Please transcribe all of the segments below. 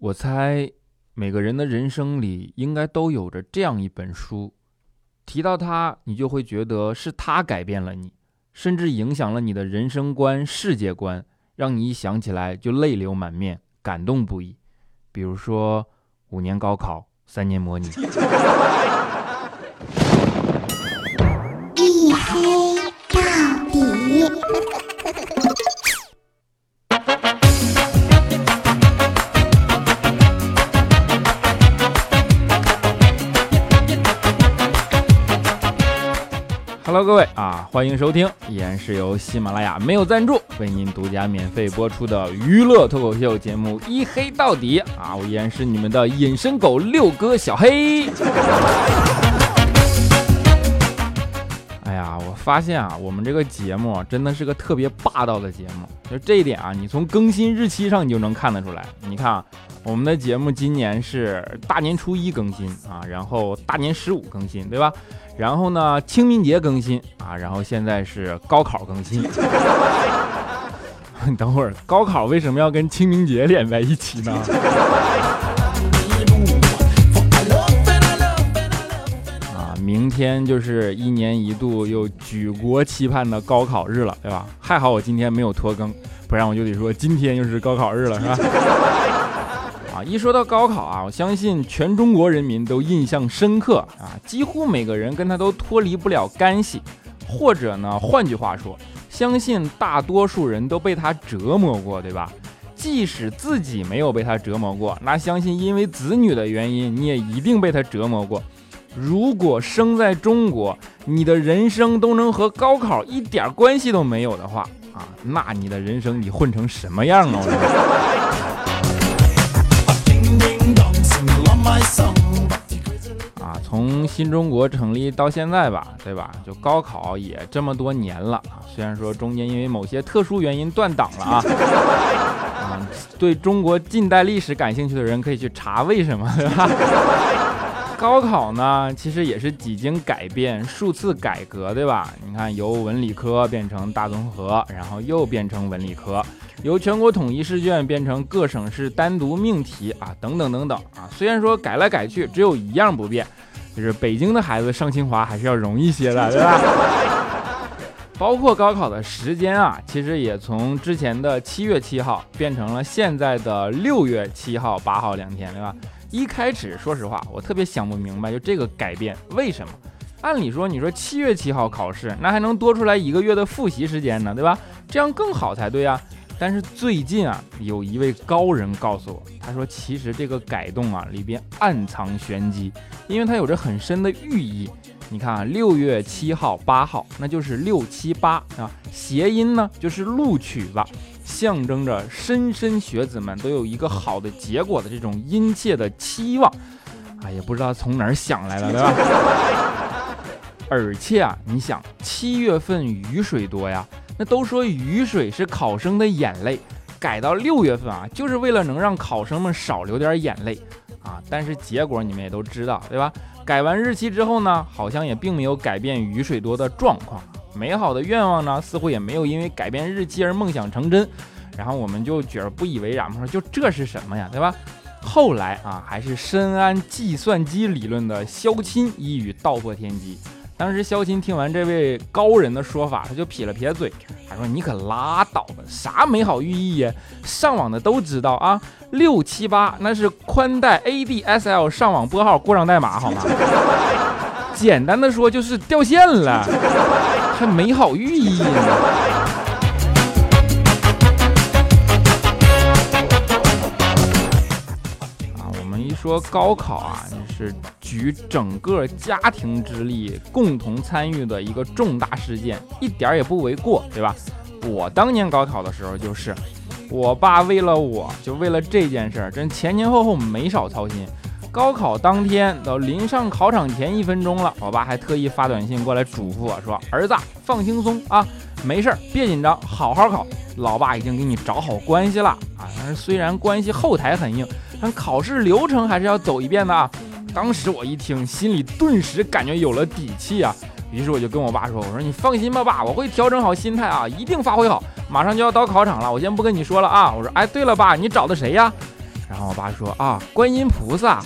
我猜每个人的人生里应该都有着这样一本书，提到它，你就会觉得是它改变了你，甚至影响了你的人生观、世界观，让你一想起来就泪流满面、感动不已。比如说五年高考，三年模拟。各位啊，欢迎收听，依然是由喜马拉雅没有赞助为您独家免费播出的娱乐脱口秀节目《一黑到底》啊，我依然是你们的隐身狗六哥小黑。哎呀，我发现啊，我们这个节目真的是个特别霸道的节目，就这一点啊，你从更新日期上你就能看得出来。你看啊，我们的节目今年是大年初一更新啊，然后大年十五更新，对吧？然后呢，清明节更新啊，然后现在是高考更新。你 等会儿，高考为什么要跟清明节连在一起呢？啊，明天就是一年一度又举国期盼的高考日了，对吧？还好我今天没有拖更，不然我就得说今天又是高考日了，是吧？啊，一说到高考啊，我相信全中国人民都印象深刻啊，几乎每个人跟他都脱离不了干系，或者呢，换句话说，相信大多数人都被他折磨过，对吧？即使自己没有被他折磨过，那相信因为子女的原因，你也一定被他折磨过。如果生在中国，你的人生都能和高考一点关系都没有的话啊，那你的人生你混成什么样啊？从新中国成立到现在吧，对吧？就高考也这么多年了啊，虽然说中间因为某些特殊原因断档了啊。啊，对中国近代历史感兴趣的人可以去查为什么，对吧？高考呢，其实也是几经改变，数次改革，对吧？你看，由文理科变成大综合，然后又变成文理科。由全国统一试卷变成各省市单独命题啊，等等等等啊。虽然说改来改去，只有一样不变，就是北京的孩子上清华还是要容易些的，对吧？包括高考的时间啊，其实也从之前的七月七号变成了现在的六月七号、八号两天，对吧？一开始说实话，我特别想不明白，就这个改变为什么？按理说，你说七月七号考试，那还能多出来一个月的复习时间呢，对吧？这样更好才对啊。但是最近啊，有一位高人告诉我，他说其实这个改动啊里边暗藏玄机，因为它有着很深的寓意。你看啊，六月七号、八号，那就是六七八啊，谐音呢就是录取吧，象征着莘莘学子们都有一个好的结果的这种殷切的期望。啊，也不知道从哪儿想来的，对吧？而且啊，你想七月份雨水多呀。那都说雨水是考生的眼泪，改到六月份啊，就是为了能让考生们少流点眼泪啊。但是结果你们也都知道，对吧？改完日期之后呢，好像也并没有改变雨水多的状况。美好的愿望呢，似乎也没有因为改变日期而梦想成真。然后我们就觉得不以为然嘛，说就这是什么呀，对吧？后来啊，还是深谙计算机理论的肖钦一语道破天机。当时肖钦听完这位高人的说法，他就撇了撇嘴，他说：“你可拉倒吧，啥美好寓意呀？上网的都知道啊，六七八那是宽带 ADSL 上网拨号过账代码，好吗？简单的说就是掉线了，还美好寓意呢。”说高考啊，是举整个家庭之力共同参与的一个重大事件，一点也不为过，对吧？我当年高考的时候，就是我爸为了我就为了这件事儿，真前前后后没少操心。高考当天到临上考场前一分钟了，我爸还特意发短信过来嘱咐我说：“儿子，放轻松啊，没事儿，别紧张，好好考。老爸已经给你找好关系了啊，但是虽然关系后台很硬。”但考试流程还是要走一遍的啊！当时我一听，心里顿时感觉有了底气啊。于是我就跟我爸说：“我说你放心吧，爸，我会调整好心态啊，一定发挥好。马上就要到考场了，我先不跟你说了啊。”我说：“哎，对了，爸，你找的谁呀？”然后我爸说啊，观音菩萨。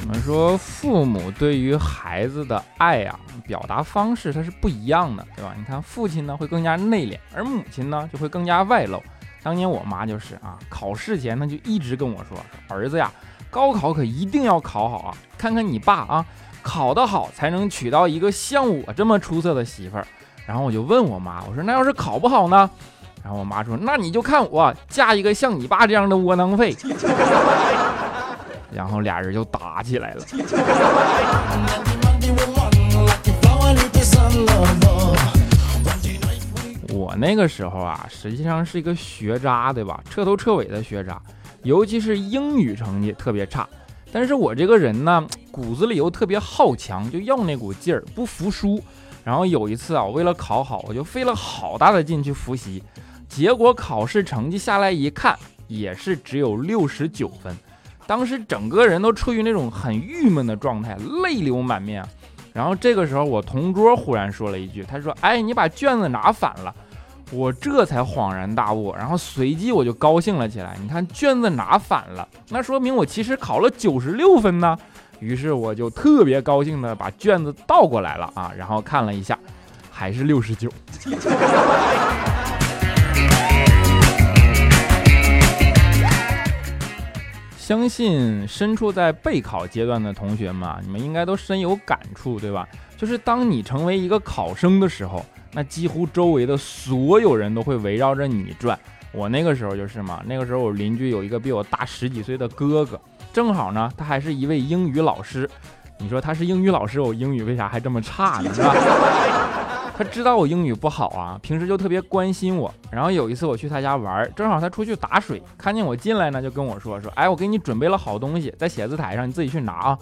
我们说父母对于孩子的爱呀、表达方式它是不一样的，对吧？你看父亲呢会更加内敛，而母亲呢就会更加外露。当年我妈就是啊，考试前呢就一直跟我说，儿子呀，高考可一定要考好啊！看看你爸啊，考得好才能娶到一个像我这么出色的媳妇儿。然后我就问我妈，我说那要是考不好呢？然后我妈说，那你就看我嫁一个像你爸这样的窝囊废。然后俩人就打起来了。我那个时候啊，实际上是一个学渣，对吧？彻头彻尾的学渣，尤其是英语成绩特别差。但是我这个人呢，骨子里又特别好强，就要那股劲儿，不服输。然后有一次啊，我为了考好，我就费了好大的劲去复习，结果考试成绩下来一看，也是只有六十九分。当时整个人都处于那种很郁闷的状态，泪流满面。然后这个时候，我同桌忽然说了一句：“他说，哎，你把卷子拿反了。”我这才恍然大悟，然后随即我就高兴了起来。你看卷子拿反了，那说明我其实考了九十六分呢。于是我就特别高兴的把卷子倒过来了啊，然后看了一下，还是六十九。相信身处在备考阶段的同学们，你们应该都深有感触，对吧？就是当你成为一个考生的时候，那几乎周围的所有人都会围绕着你转。我那个时候就是嘛，那个时候我邻居有一个比我大十几岁的哥哥，正好呢，他还是一位英语老师。你说他是英语老师，我英语为啥还这么差呢？是吧？他知道我英语不好啊，平时就特别关心我。然后有一次我去他家玩，正好他出去打水，看见我进来呢，就跟我说说，哎，我给你准备了好东西，在写字台上，你自己去拿啊。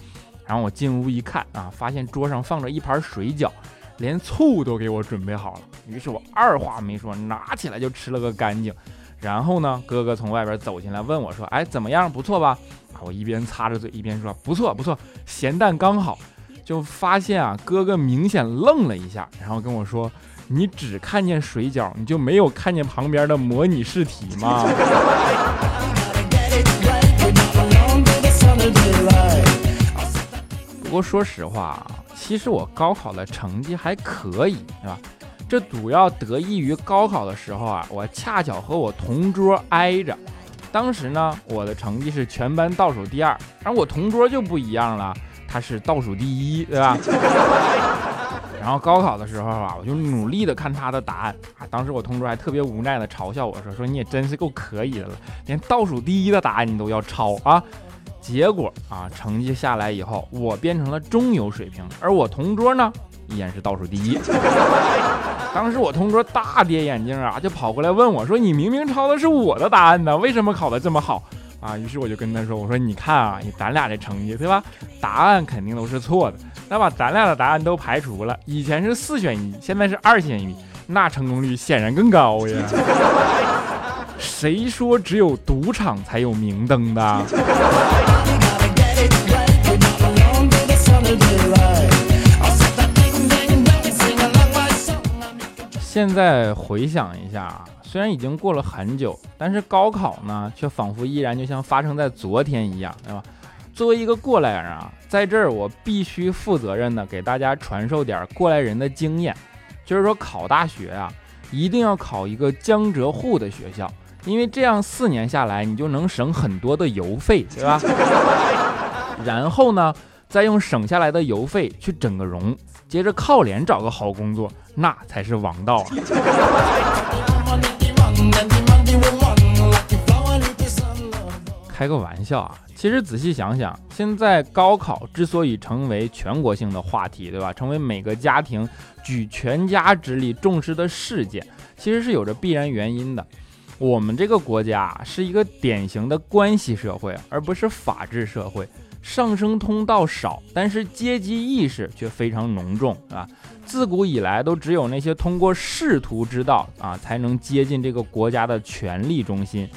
然后我进屋一看啊，发现桌上放着一盘水饺，连醋都给我准备好了。于是我二话没说，拿起来就吃了个干净。然后呢，哥哥从外边走进来问我说，哎，怎么样？不错吧？啊我一边擦着嘴一边说，不错不错，咸淡刚好。就发现啊，哥哥明显愣了一下，然后跟我说：“你只看见水饺，你就没有看见旁边的模拟试题吗？”不过说实话啊，其实我高考的成绩还可以，对吧？这主要得益于高考的时候啊，我恰巧和我同桌挨着。当时呢，我的成绩是全班倒数第二，而我同桌就不一样了，他是倒数第一，对吧？然后高考的时候啊，我就努力的看他的答案啊。当时我同桌还特别无奈的嘲笑我说：“说你也真是够可以的了，连倒数第一的答案你都要抄啊！”结果啊，成绩下来以后，我变成了中游水平，而我同桌呢，依然是倒数第一。当时我同桌大跌眼镜啊，就跑过来问我说：“你明明抄的是我的答案呢，为什么考得这么好？”啊，于是我就跟他说：“我说你看啊，你咱俩这成绩对吧？答案肯定都是错的。那把咱俩的答案都排除了，以前是四选一，现在是二选一，那成功率显然更高呀。谁说只有赌场才有明灯的？”现在回想一下啊，虽然已经过了很久，但是高考呢，却仿佛依然就像发生在昨天一样，对吧？作为一个过来人啊，在这儿我必须负责任的给大家传授点过来人的经验，就是说考大学啊，一定要考一个江浙沪的学校，因为这样四年下来，你就能省很多的邮费，对吧？然后呢，再用省下来的邮费去整个容，接着靠脸找个好工作。那才是王道啊！开个玩笑啊！其实仔细想想，现在高考之所以成为全国性的话题，对吧？成为每个家庭举全家之力重视的事件，其实是有着必然原因的。我们这个国家是一个典型的关系社会，而不是法治社会。上升通道少，但是阶级意识却非常浓重，啊。自古以来都只有那些通过仕途之道啊，才能接近这个国家的权力中心，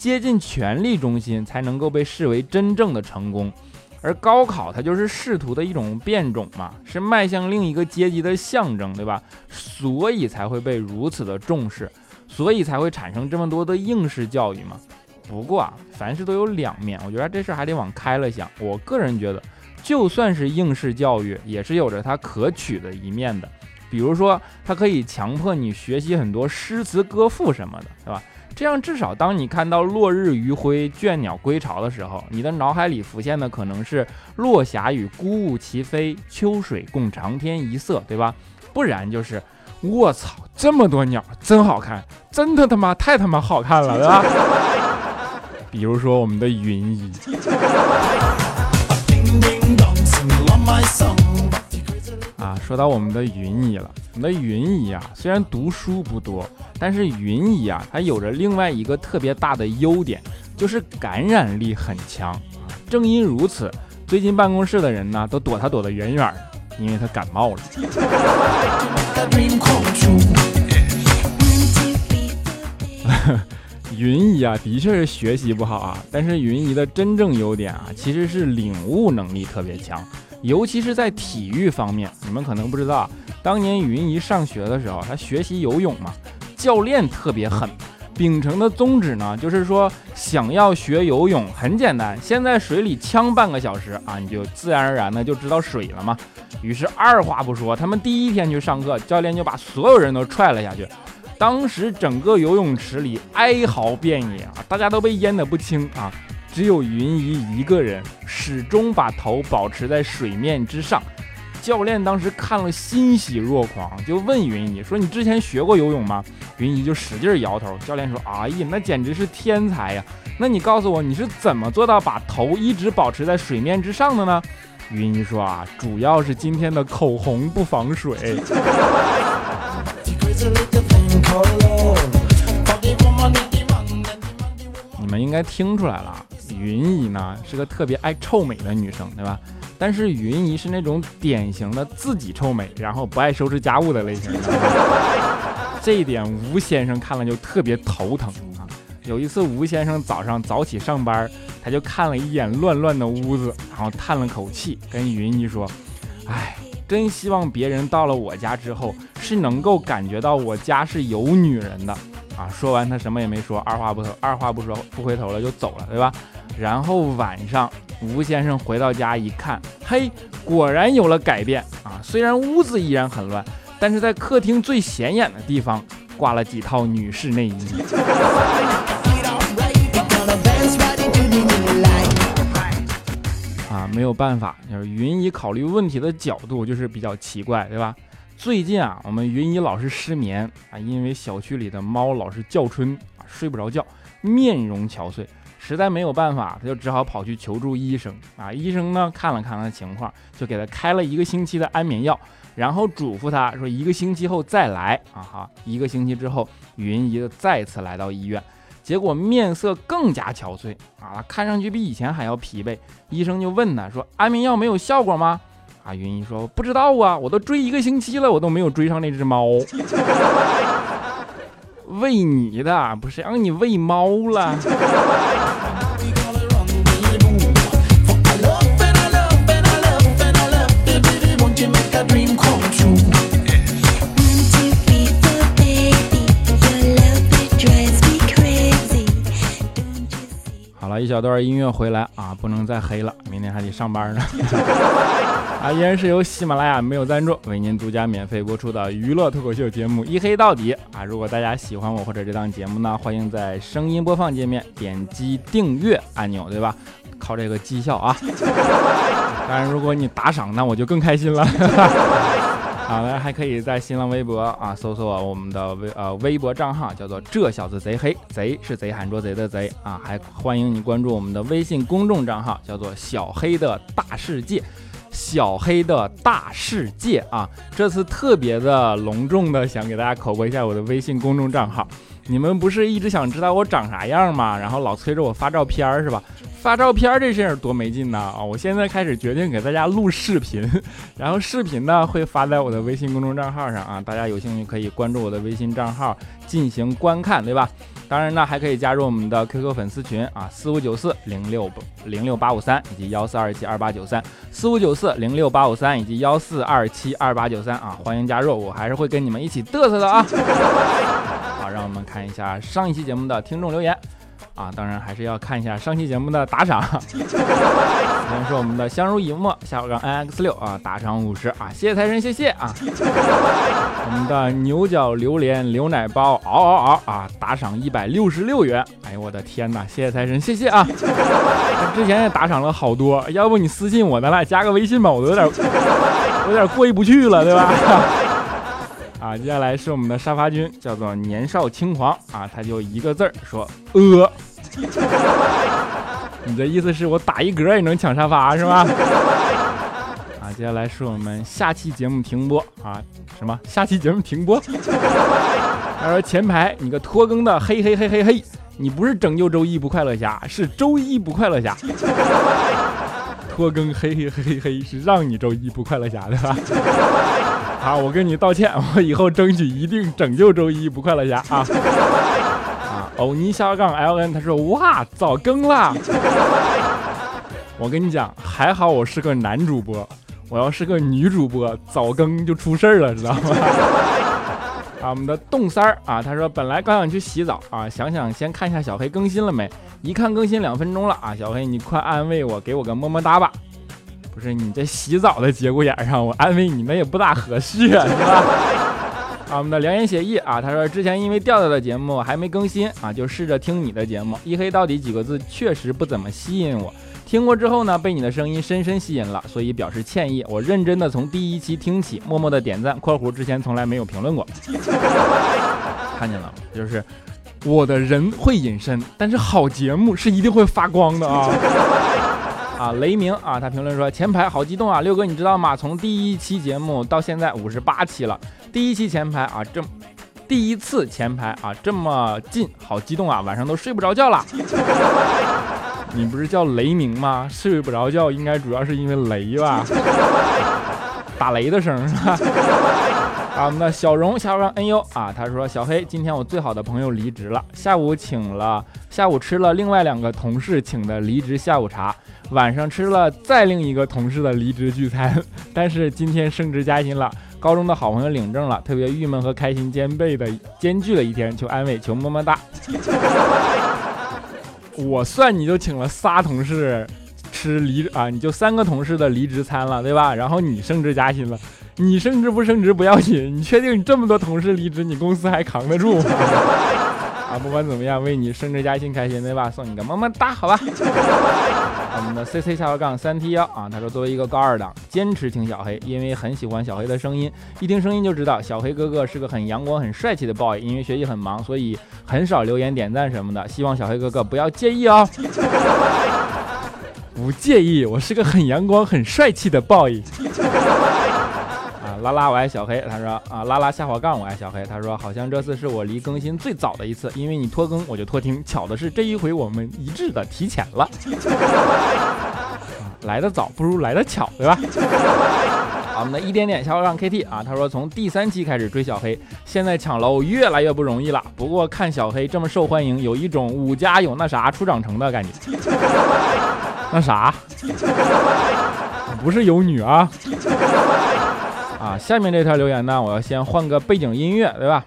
接近权力中心才能够被视为真正的成功。而高考它就是仕途的一种变种嘛，是迈向另一个阶级的象征，对吧？所以才会被如此的重视，所以才会产生这么多的应试教育嘛。不过啊，凡事都有两面，我觉得这事还得往开了想。我个人觉得，就算是应试教育，也是有着它可取的一面的。比如说，它可以强迫你学习很多诗词歌赋什么的，对吧？这样至少当你看到落日余晖、倦鸟归巢的时候，你的脑海里浮现的可能是落霞与孤鹜齐飞，秋水共长天一色，对吧？不然就是我操，这么多鸟，真好看，真的他妈太他妈好看了，对吧？比如说我们的云姨。啊，说到我们的云姨了，我们的云姨啊，虽然读书不多，但是云姨啊，她有着另外一个特别大的优点，就是感染力很强。正因如此，最近办公室的人呢，都躲她躲得远远的，因为她感冒了。云姨啊，的确是学习不好啊，但是云姨的真正优点啊，其实是领悟能力特别强。尤其是在体育方面，你们可能不知道，当年云姨上学的时候，她学习游泳嘛，教练特别狠，秉承的宗旨呢，就是说想要学游泳很简单，先在水里呛半个小时啊，你就自然而然的就知道水了嘛。于是二话不说，他们第一天去上课，教练就把所有人都踹了下去，当时整个游泳池里哀嚎遍野啊，大家都被淹得不轻啊。只有云姨一个人始终把头保持在水面之上，教练当时看了欣喜若狂，就问云姨说：“你之前学过游泳吗？”云姨就使劲摇头。教练说：“哎呀，那简直是天才呀！那你告诉我，你是怎么做到把头一直保持在水面之上的呢？”云姨说：“啊，主要是今天的口红不防水。” 你们应该听出来了。云姨呢是个特别爱臭美的女生，对吧？但是云姨是那种典型的自己臭美，然后不爱收拾家务的类型。这一点吴先生看了就特别头疼啊！有一次吴先生早上早起上班，他就看了一眼乱乱的屋子，然后叹了口气，跟云姨说：“哎，真希望别人到了我家之后是能够感觉到我家是有女人的。”啊！说完他什么也没说，二话不二话不说不回头了就走了，对吧？然后晚上吴先生回到家一看，嘿，果然有了改变啊！虽然屋子依然很乱，但是在客厅最显眼的地方挂了几套女士内衣。啊，没有办法，就是云姨考虑问题的角度就是比较奇怪，对吧？最近啊，我们云姨老是失眠啊，因为小区里的猫老是叫春啊，睡不着觉，面容憔悴，实在没有办法，他就只好跑去求助医生啊。医生呢看了看他的情况，就给他开了一个星期的安眠药，然后嘱咐他说一个星期后再来啊。哈，一个星期之后，云姨再次来到医院，结果面色更加憔悴啊，看上去比以前还要疲惫。医生就问他说：“安眠药没有效果吗？”啊，云姨说不知道啊，我都追一个星期了，我都没有追上那只猫。喂你的不是让你喂猫了。小段音乐回来啊，不能再黑了，明天还得上班呢。啊，依然是由喜马拉雅没有赞助为您独家免费播出的娱乐脱口秀节目《一黑到底》啊！如果大家喜欢我或者这档节目呢，欢迎在声音播放界面点击订阅按钮，对吧？靠这个绩效啊！当然，如果你打赏，那我就更开心了。好了，还可以在新浪微博啊搜索我们的微呃微博账号，叫做这小子贼黑，贼是贼喊捉贼的贼啊！还欢迎你关注我们的微信公众账号，叫做小黑的大世界。小黑的大世界啊！这次特别的隆重的想给大家口播一下我的微信公众账号。你们不是一直想知道我长啥样吗？然后老催着我发照片是吧？发照片这事儿多没劲呐啊！我现在开始决定给大家录视频，然后视频呢会发在我的微信公众账号上啊，大家有兴趣可以关注我的微信账号进行观看，对吧？当然呢，还可以加入我们的 QQ 粉丝群啊，四五九四零六零六八五三以及幺四二七二八九三，四五九四零六八五三以及幺四二七二八九三啊，欢迎加入，我还是会跟你们一起嘚瑟的啊！好，让我们看一下上一期节目的听众留言。啊，当然还是要看一下上期节目的打赏。首先是我们的相濡以沫下杠 n x 六啊，打赏五十啊，谢谢财神，谢谢啊。我们的牛角榴莲牛奶包嗷嗷嗷啊，打赏一百六十六元。哎呦我的天哪，谢谢财神，谢谢啊。之前也打赏了好多，要不你私信我，咱俩加个微信吧，我都有点有点过意不去了，对吧？啊，接下来是我们的沙发君，叫做年少轻狂啊，他就一个字儿说呃。你的意思是我打一格也能抢沙发是吗？啊，接下来是我们下期节目停播啊？什么？下期节目停播？他说前排你个拖更的嘿嘿嘿嘿嘿，你不是拯救周一不快乐侠，是周一不快乐侠。拖更嘿嘿嘿嘿嘿是让你周一不快乐侠的吧？好，我跟你道歉，我以后争取一定拯救周一不快乐侠啊。欧尼下杠 L N，他说哇，早更了。我跟你讲，还好我是个男主播，我要是个女主播，早更就出事儿了，知道吗？啊，我们的洞三儿啊，他说本来刚想去洗澡啊，想想先看一下小黑更新了没，一看更新两分钟了啊，小黑你快安慰我，给我个么么哒吧。不是你这洗澡的节骨眼上，我安慰你们也不大合适啊，是吧？啊，我们的良言写意啊，他说之前因为调调的节目还没更新啊，就试着听你的节目。一黑到底几个字确实不怎么吸引我，听过之后呢，被你的声音深深吸引了，所以表示歉意。我认真的从第一期听起，默默的点赞（括弧之前从来没有评论过）。看见了吗？就是我的人会隐身，但是好节目是一定会发光的啊。啊，雷鸣啊，他评论说前排好激动啊，六哥你知道吗？从第一期节目到现在五十八期了，第一期前排啊，这第一次前排啊这么近，好激动啊，晚上都睡不着觉了。你不是叫雷鸣吗？睡不着觉应该主要是因为雷吧？打雷的声是吧？啊，我们的小荣下方恩优啊，他说小黑，今天我最好的朋友离职了，下午请了，下午吃了另外两个同事请的离职下午茶。晚上吃了再另一个同事的离职聚餐，但是今天升职加薪了，高中的好朋友领证了，特别郁闷和开心兼备的兼具了一天，求安慰，求么么哒。我算你就请了仨同事吃离啊，你就三个同事的离职餐了，对吧？然后你升职加薪了，你升职不升职不要紧，你确定你这么多同事离职，你公司还扛得住？啊，不管怎么样，为你升职加薪开心，对吧？送你个么么哒，好吧。我们的 C C 下划杠三 T 幺啊，他说作为一个高二党，坚持听小黑，因为很喜欢小黑的声音，一听声音就知道小黑哥哥是个很阳光、很帅气的 boy。因为学习很忙，所以很少留言点赞什么的，希望小黑哥哥不要介意哦。不介意，我是个很阳光、很帅气的 boy。拉拉，我爱小黑。他说啊，拉拉下滑杠，我爱小黑。他说，好像这次是我离更新最早的一次，因为你拖更，我就拖听。巧的是，这一回我们一致的提前了。来的早不如来的巧，对吧？好，我们的一点点下滑杠 KT 啊，他说从第三期开始追小黑，现在抢楼越来越不容易了。不过看小黑这么受欢迎，有一种五家有那啥出长成的感觉。那啥？不是有女啊？啊，下面这条留言呢，我要先换个背景音乐，对吧？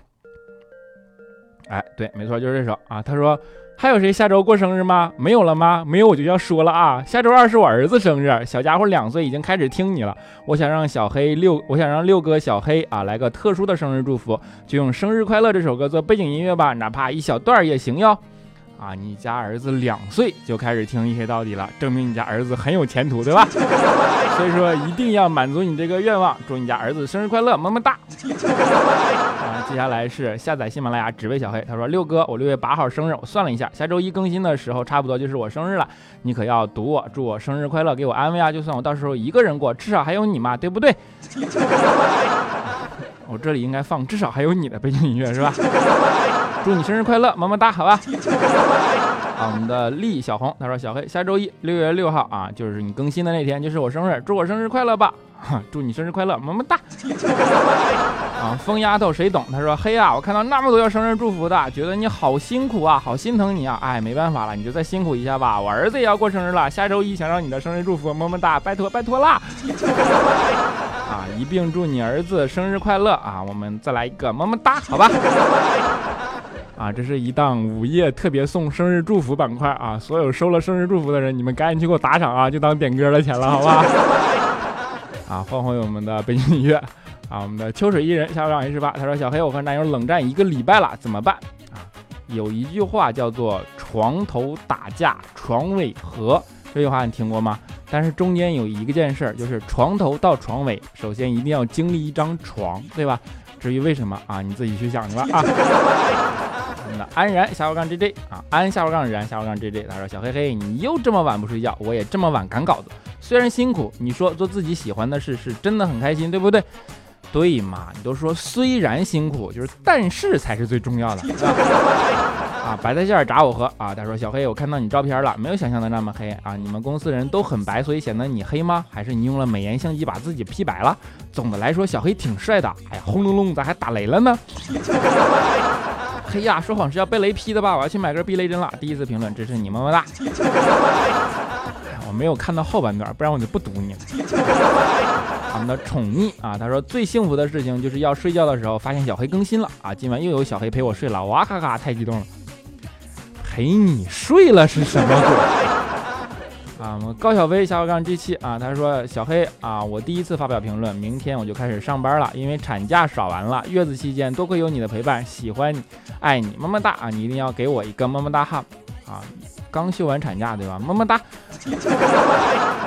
哎，对，没错，就是这首啊。他说，还有谁下周过生日吗？没有了吗？没有我就要说了啊。下周二是我儿子生日，小家伙两岁，已经开始听你了。我想让小黑六，我想让六哥小黑啊来个特殊的生日祝福，就用《生日快乐》这首歌做背景音乐吧，哪怕一小段也行哟。啊，你家儿子两岁就开始听一黑到底了，证明你家儿子很有前途，对吧？所以说一定要满足你这个愿望，祝你家儿子生日快乐，么么哒！啊，接下来是下载喜马拉雅只为小黑，他说六哥，我六月八号生日，我算了一下，下周一更新的时候差不多就是我生日了，你可要读我，祝我生日快乐，给我安慰啊！就算我到时候一个人过，至少还有你嘛，对不对？我这里应该放至少还有你的背景音乐是吧？祝你生日快乐，么么哒，好吧。啊，我们的丽小红，他说小黑，下周一六月六号啊，就是你更新的那天，就是我生日，祝我生日快乐吧。祝你生日快乐，么么哒！啊，疯丫头谁懂？他说：“嘿呀，我看到那么多要生日祝福的，觉得你好辛苦啊，好心疼你啊！哎，没办法了，你就再辛苦一下吧。我儿子也要过生日了，下周一想让你的生日祝福，么么哒，拜托拜托啦！啊，一并祝你儿子生日快乐啊！我们再来一个么么哒，好吧？啊，这是一档午夜特别送生日祝福板块啊！所有收了生日祝福的人，你们赶紧去给我打赏啊，就当点歌的钱了，好吧？” 啊，换回我们的背景音乐啊！我们的秋水伊人下午长 H 八，他说：“小黑，我和男友冷战一个礼拜了，怎么办？”啊，有一句话叫做“床头打架床尾和”，这句话你听过吗？但是中间有一个件事，就是床头到床尾，首先一定要经历一张床，对吧？至于为什么啊，你自己去想去吧啊。安然下午杠 J J 啊，安下午杠然下午杠 J J，他说：“小黑黑，你又这么晚不睡觉，我也这么晚赶稿子。”虽然辛苦，你说做自己喜欢的事是真的很开心，对不对？对嘛？你都说虽然辛苦，就是但是才是最重要的。啊，白菜馅儿炸我喝啊！他说小黑，我看到你照片了，没有想象的那么黑啊！你们公司人都很白，所以显得你黑吗？还是你用了美颜相机把自己 P 白了？总的来说，小黑挺帅的。哎呀，轰隆隆，咋还打雷了呢？哎呀，说谎是要被雷劈的吧？我要去买根避雷针了。第一次评论支持你，么么哒。我没有看到后半段，不然我就不读你了。他们的宠溺啊，他说最幸福的事情就是要睡觉的时候发现小黑更新了啊，今晚又有小黑陪我睡了，哇咔咔，太激动了。陪你睡了是什么鬼啊？我们高小飞下午杠 G 七啊，他说小黑啊，我第一次发表评论，明天我就开始上班了，因为产假耍完了，月子期间多亏有你的陪伴，喜欢你，爱你，么么哒啊！你一定要给我一个么么哒哈啊！刚休完产假对吧？么么哒。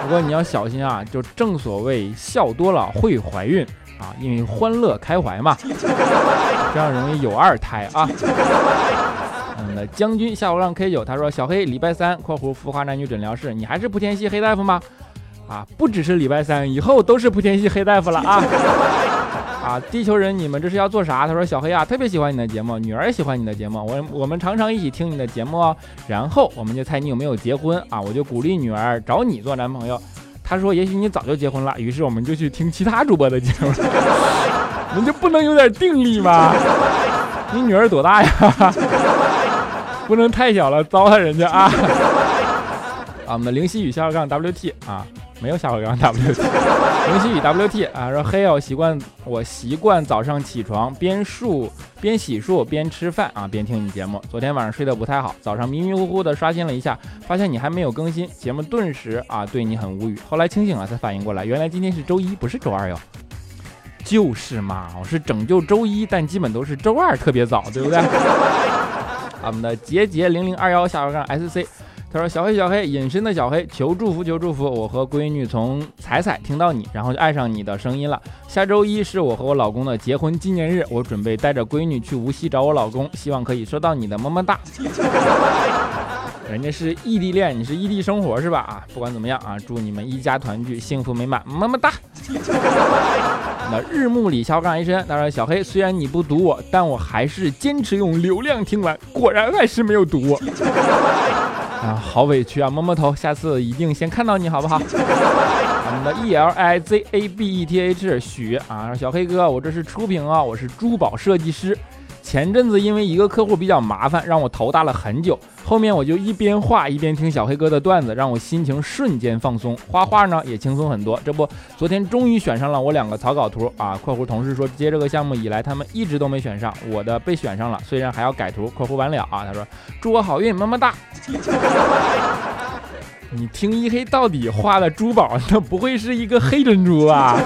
不过你要小心啊，就正所谓笑多了会怀孕啊，因为欢乐开怀嘛，这样容易有二胎啊。嗯，那将军下午让 K 九，他说小黑礼拜三（括弧浮华男女诊疗室），你还是莆田系黑大夫吗？啊，不只是礼拜三，以后都是莆田系黑大夫了啊。啊，地球人，你们这是要做啥？他说小黑啊，特别喜欢你的节目，女儿也喜欢你的节目，我我们常常一起听你的节目哦。然后我们就猜你有没有结婚啊？我就鼓励女儿找你做男朋友。他说也许你早就结婚了。于是我们就去听其他主播的节目。你就不能有点定力吗？你女儿多大呀？不能太小了，糟蹋人家啊。啊，我们的灵犀雨下杠 WT 啊。没有下回杠 W T，灵犀雨 W T 啊，说黑哦，习惯我习惯早上起床边漱边洗漱边吃饭啊，边听你节目。昨天晚上睡得不太好，早上迷迷糊糊的刷新了一下，发现你还没有更新节目，顿时啊对你很无语。后来清醒了才反应过来，原来今天是周一，不是周二哟。就是嘛，我是拯救周一，但基本都是周二特别早，对不对？我们的杰杰零零二幺下回杠 S C。他说：“小黑，小黑，隐身的小黑，求祝福，求祝福！我和闺女从彩彩听到你，然后就爱上你的声音了。下周一是我和我老公的结婚纪念日，我准备带着闺女去无锡找我老公，希望可以收到你的么么哒。人家是异地恋，你是异地生活是吧？啊，不管怎么样啊，祝你们一家团聚，幸福美满，么么哒。那日暮里小杠一身，他说：小黑，虽然你不读我，但我还是坚持用流量听完，果然还是没有读我。”啊，好委屈啊！摸摸头，下次一定先看到你好不好？我们的 E L I Z A B E T H 许啊，小黑哥，我这是初评啊，我是珠宝设计师。前阵子因为一个客户比较麻烦，让我头大了很久。后面我就一边画一边听小黑哥的段子，让我心情瞬间放松，画画呢也轻松很多。这不，昨天终于选上了我两个草稿图啊！（括弧同事说接这个项目以来他们一直都没选上，我的被选上了，虽然还要改图。）（括弧完了啊！）他说祝我好运，么么哒。你听一黑到底画的珠宝，那不会是一个黑珍珠啊？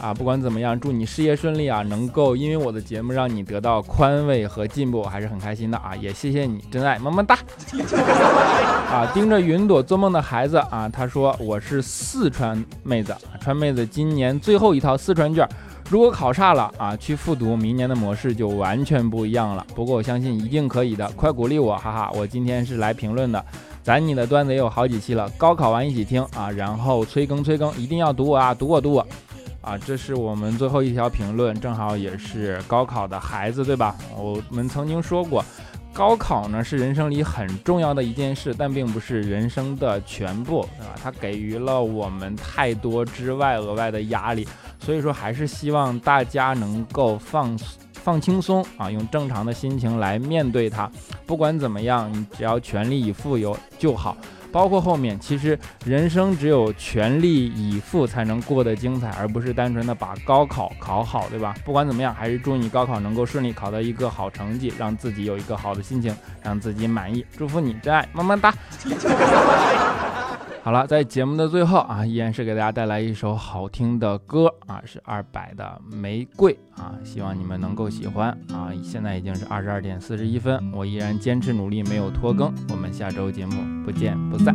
啊，不管怎么样，祝你事业顺利啊！能够因为我的节目让你得到宽慰和进步，还是很开心的啊！也谢谢你，真爱，么么哒！啊，盯着云朵做梦的孩子啊，他说我是四川妹子，川妹子今年最后一套四川卷，如果考差了啊，去复读，明年的模式就完全不一样了。不过我相信一定可以的，快鼓励我，哈哈！我今天是来评论的，咱你的段子也有好几期了，高考完一起听啊，然后催更催更，一定要读我啊，读我读我。啊，这是我们最后一条评论，正好也是高考的孩子，对吧？我们曾经说过，高考呢是人生里很重要的一件事，但并不是人生的全部，对吧？它给予了我们太多之外额外的压力，所以说还是希望大家能够放放轻松啊，用正常的心情来面对它。不管怎么样，你只要全力以赴有就好。包括后面，其实人生只有全力以赴才能过得精彩，而不是单纯的把高考考好，对吧？不管怎么样，还是祝你高考能够顺利考到一个好成绩，让自己有一个好的心情，让自己满意。祝福你，真爱，么么哒。好了，在节目的最后啊，依然是给大家带来一首好听的歌啊，是二百的《玫瑰》啊，希望你们能够喜欢啊。现在已经是二十二点四十一分，我依然坚持努力，没有拖更。我们下周节目不见不散。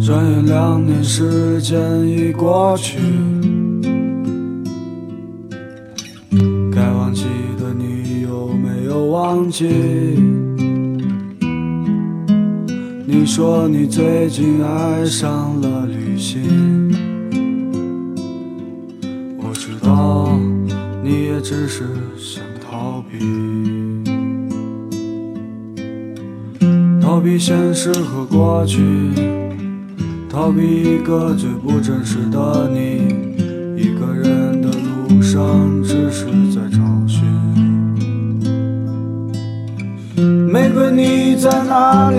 转眼两年时间已过去，该忘记的你有没有忘记？说你最近爱上了旅行，我知道你也只是想逃避，逃避现实和过去。逃避一个最不真实的你，一个人的路上只是在找寻。玫瑰，你在哪里？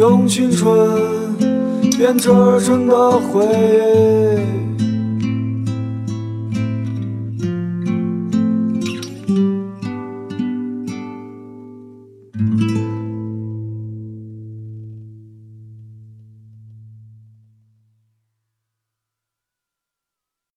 用青春编织成的回忆。